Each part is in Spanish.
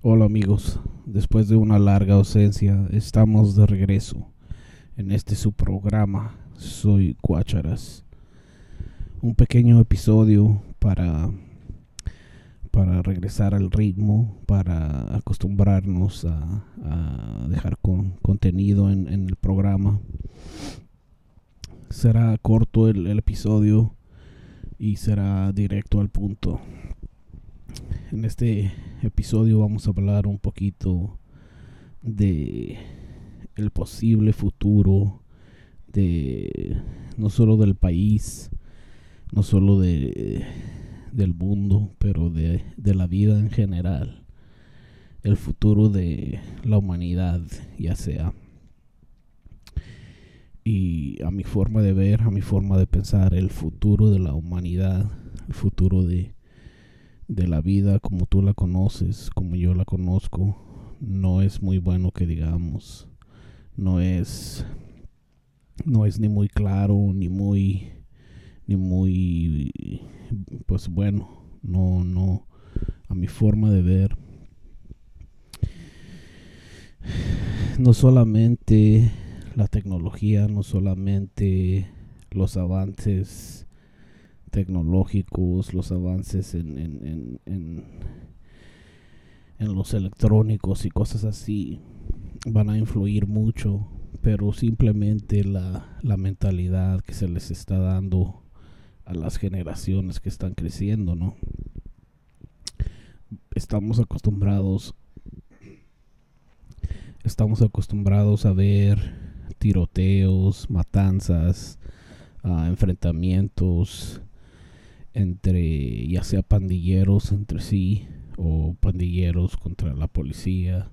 Hola amigos, después de una larga ausencia estamos de regreso en este su programa Soy Cuácharas. Un pequeño episodio para para regresar al ritmo, para acostumbrarnos a, dejar con, contenido en, el programa. Será corto el episodio y será directo al punto. En este episodio vamos a hablar un poquito de el posible futuro de no solo del país, no solo de del mundo, pero de, de la vida en general. El futuro de la humanidad, ya sea y a mi forma de ver, a mi forma de pensar, el futuro de la humanidad, el futuro de, de la vida como tú la conoces, como yo la conozco, no es muy bueno que digamos. No es no es ni muy claro ni muy ni muy pues bueno, no no a mi forma de ver no solamente la tecnología, no solamente los avances tecnológicos, los avances en, en, en, en, los electrónicos y cosas así van a influir mucho, pero simplemente la, la mentalidad que se les está dando a las generaciones que están creciendo, ¿no? Estamos acostumbrados estamos acostumbrados a ver tiroteos, matanzas, enfrentamientos entre ya sea pandilleros entre sí o pandilleros contra la policía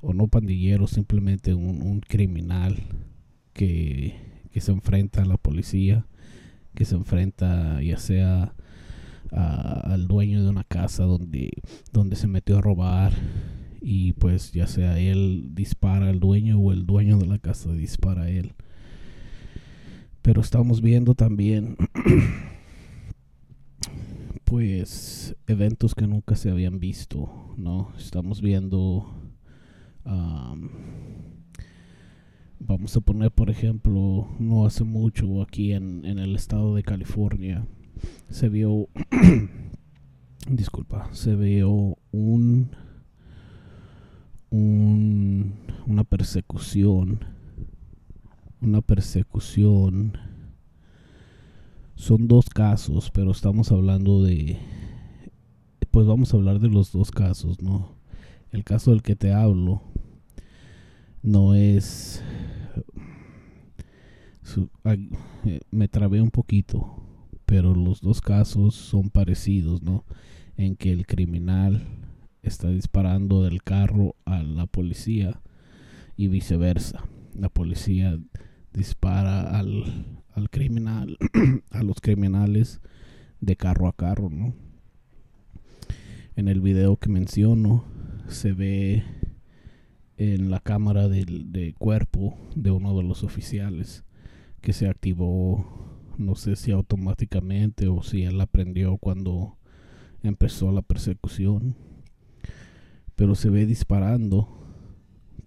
o no pandilleros, simplemente un, criminal que, que, se enfrenta a la policía, que se enfrenta ya sea al dueño de una casa donde, donde se metió a robar y pues ya sea él dispara al dueño o el dueño de la casa dispara a él. Pero estamos viendo también pues eventos que nunca se habían visto, ¿no? Estamos viendo vamos a poner por ejemplo no hace mucho aquí en, en el estado de California se vio disculpa se vio un un, una persecución, una persecución. Son dos casos, pero estamos hablando de, pues vamos a hablar de los dos casos, ¿no? El caso del que te hablo no es, eh, me trabé un poquito, pero los dos casos son parecidos, ¿no? En que el criminal está disparando del carro a la policía y viceversa. La policía dispara al, al criminal, a los criminales de carro a carro, ¿no? En el video que menciono se ve en la cámara del de cuerpo de uno de los oficiales que se activó, no sé si automáticamente o si él aprendió cuando empezó la persecución pero se ve disparando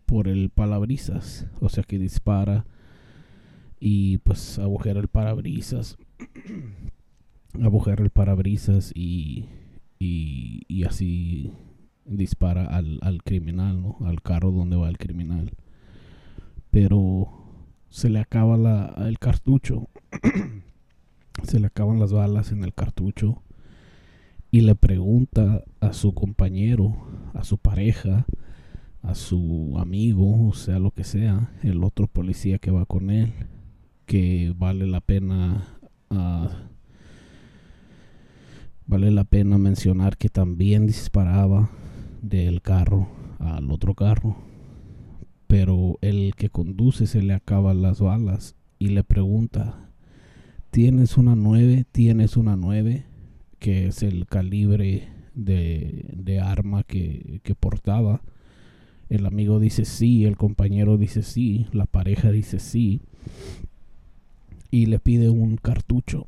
por el palabrisas, o sea que dispara y pues agujera el parabrisas, agujera el parabrisas y, y, así dispara al, al criminal, ¿no? al carro donde va el criminal. Pero se le acaba la, el cartucho, se le acaban las balas en el cartucho y le pregunta a su compañero, a su pareja, a su amigo, o sea, lo que sea, el otro policía que va con él, que vale la pena uh, vale la pena mencionar que también disparaba del carro al otro carro, pero el que conduce se le acaban las balas y le pregunta, ¿tienes una nueve? ¿Tienes una nueve? que es el calibre de, arma que, portaba. El amigo dice sí, el compañero dice sí, la pareja dice sí. Y le pide un cartucho.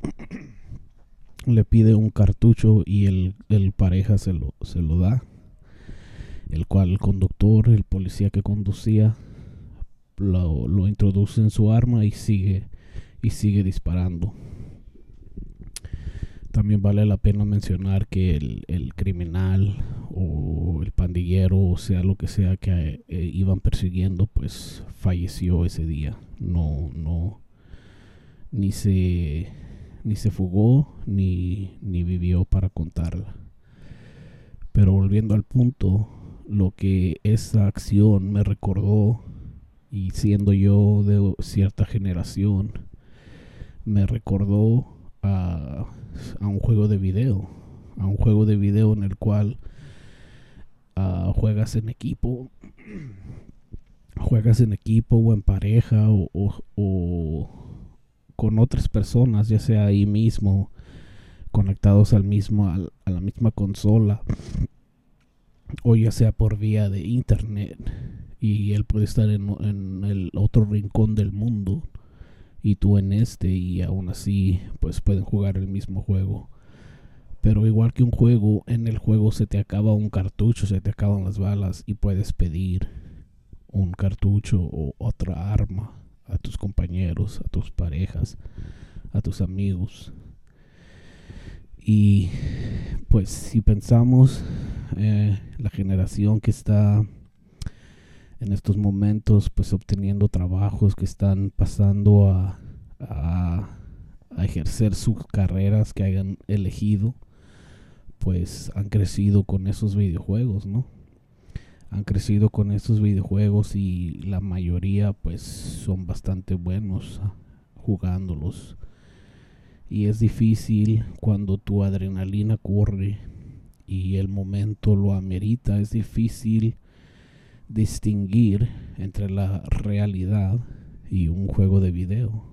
le pide un cartucho y el, el pareja se lo, se lo da. el cual el conductor, el policía que conducía, lo, lo introduce en su arma y sigue y sigue disparando. También vale la pena mencionar que el, el criminal o el pandillero, o sea lo que sea que eh, iban persiguiendo, pues falleció ese día. No, no, ni se, ni se fugó, ni, ni vivió para contarla. Pero volviendo al punto, lo que esa acción me recordó, y siendo yo de cierta generación, me recordó a, a un juego de video, a un juego de video en el cual uh, juegas en equipo, juegas en equipo o en pareja o, o, con otras personas, ya sea ahí mismo, conectados al mismo, al, a la misma consola, o ya sea por vía de internet, y él puede estar en, en el otro rincón del mundo y tú en este y aún así pues pueden jugar el mismo juego. Pero igual que un juego, en el juego se te acaba un cartucho, se te acaban las balas y puedes pedir un cartucho o otra arma a tus compañeros, a tus parejas, a tus amigos. Y pues si pensamos eh, la generación que está en estos momentos pues obteniendo trabajos que están pasando a, a, a, ejercer sus carreras que hayan elegido pues han crecido con esos videojuegos no han crecido con estos videojuegos y la mayoría pues son bastante buenos jugándolos y es difícil cuando tu adrenalina corre y el momento lo amerita es difícil distinguir entre la realidad y un juego de video.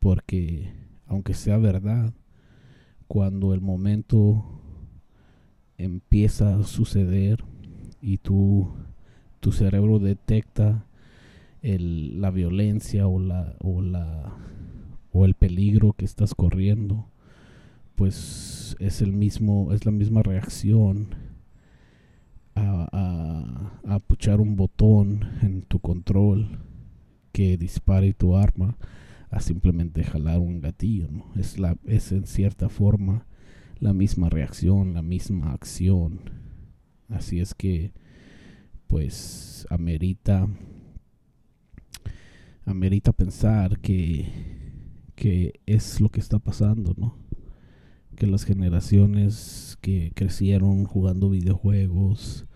Porque aunque sea verdad, cuando el momento empieza a suceder y tu, tu cerebro detecta el, la violencia o la, o la o el peligro que estás corriendo, pues es el mismo, es la misma reacción a, a, puchar un botón en tu control que dispare tu arma a simplemente jalar un gatillo. Es, la, es en cierta forma la misma reacción, la misma acción. Así es que, pues, amerita, amerita pensar que, que es lo que está pasando, ¿no? Que las generaciones que crecieron jugando videojuegos,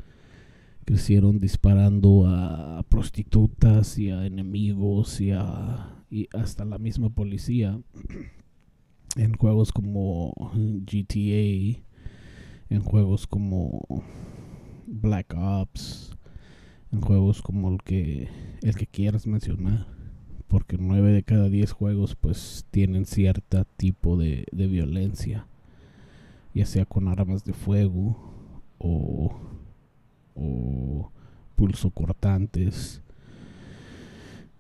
crecieron disparando a prostitutas y a enemigos y, a, y hasta la misma policía en juegos como GTA, en juegos como Black Ops, en juegos como el que el que quieras mencionar, porque nueve de cada diez juegos pues tienen cierto tipo de, violencia, ya sea con armas de fuego o pulso cortantes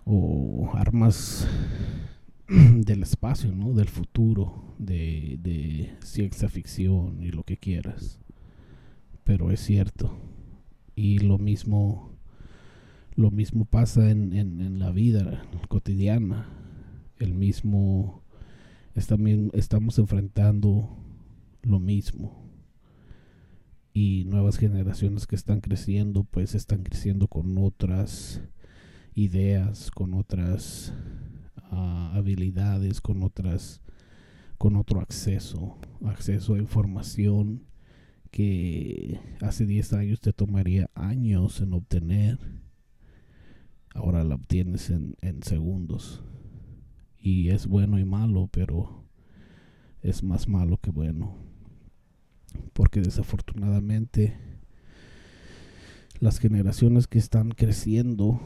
o armas del espacio, ¿no? Del futuro, de ciencia ficción y lo que quieras. Pero es cierto. Y lo mismo, lo mismo pasa en, en, la vida cotidiana. El mismo, estamos enfrentando lo mismo y nuevas generaciones que están creciendo pues están creciendo con otras ideas con otras uh, habilidades con otras con otro acceso acceso a información que hace 10 años te tomaría años en obtener obtienes en, en segundos. Y es bueno y malo pero es más malo que bueno. Porque desafortunadamente las generaciones que están creciendo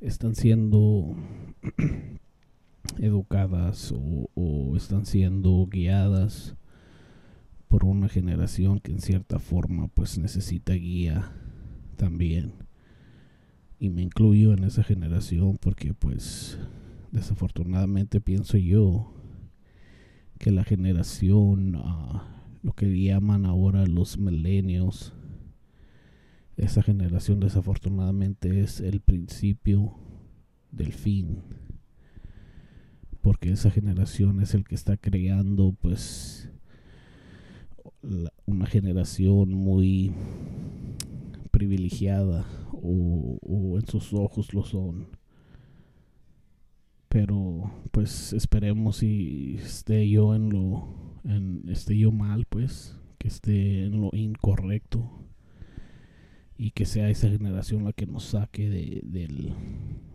están siendo educadas o, o, están siendo guiadas por una generación que en cierta forma pues necesita guía también y me incluyo en esa generación porque pues desafortunadamente pienso yo que la generación uh, lo que llaman ahora los milenios esa generación desafortunadamente es el principio del fin porque esa generación es el que está creando pues una generación muy privilegiada o, en sus ojos lo son pero pues esperemos y esté yo en lo en, esté yo mal pues que esté en lo incorrecto y que sea esa generación la que nos saque de, del,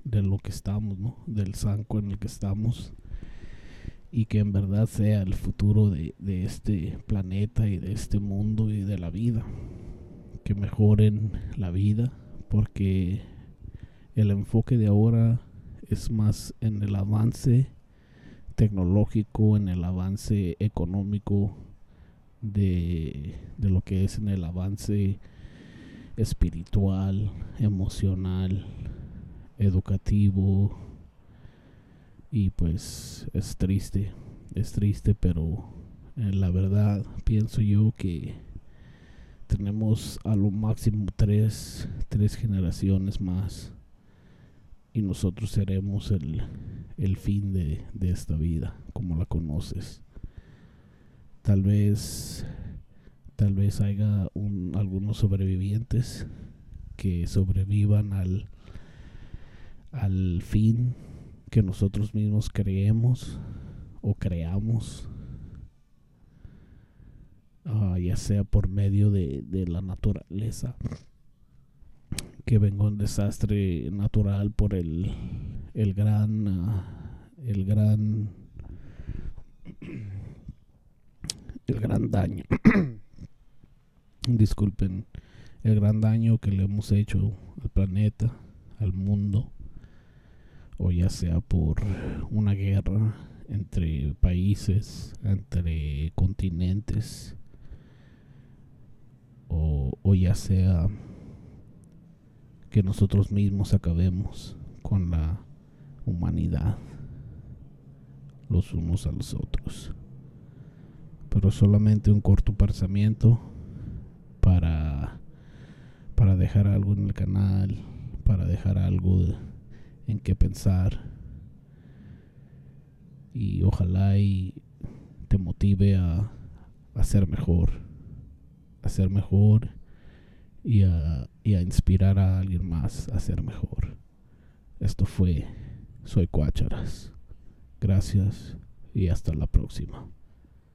de lo que estamos, ¿no? Del zanco en el que estamos y que en verdad sea el futuro de, de este planeta y de este mundo y de la vida. Que mejoren la vida porque el enfoque de ahora es más en el avance tecnológico, en el avance económico, de, de lo que es en el avance espiritual, emocional, educativo. Y pues es triste, es triste, pero eh, la verdad pienso yo que tenemos a lo máximo tres, tres generaciones más y nosotros seremos el, el fin de, de esta vida como la conoces. Tal vez tal vez haya un, algunos sobrevivientes que sobrevivan al, al fin que nosotros mismos creemos o creamos, ah, ya sea por medio de, de la naturaleza, que venga un desastre natural por el, el gran, ah, el gran, el gran daño. disculpen el gran daño que le hemos hecho al planeta, al mundo, o ya sea por una guerra entre países, entre continentes, o, ya sea que nosotros mismos acabemos con la humanidad los unos a los otros. Pero solamente un corto pensamiento para, para dejar algo en el canal, para dejar algo en que pensar. Y ojalá y te motive a, a ser mejor, a ser mejor y a, y a inspirar a alguien más a ser mejor. Esto fue Soy Cuácharas. Gracias y hasta la próxima.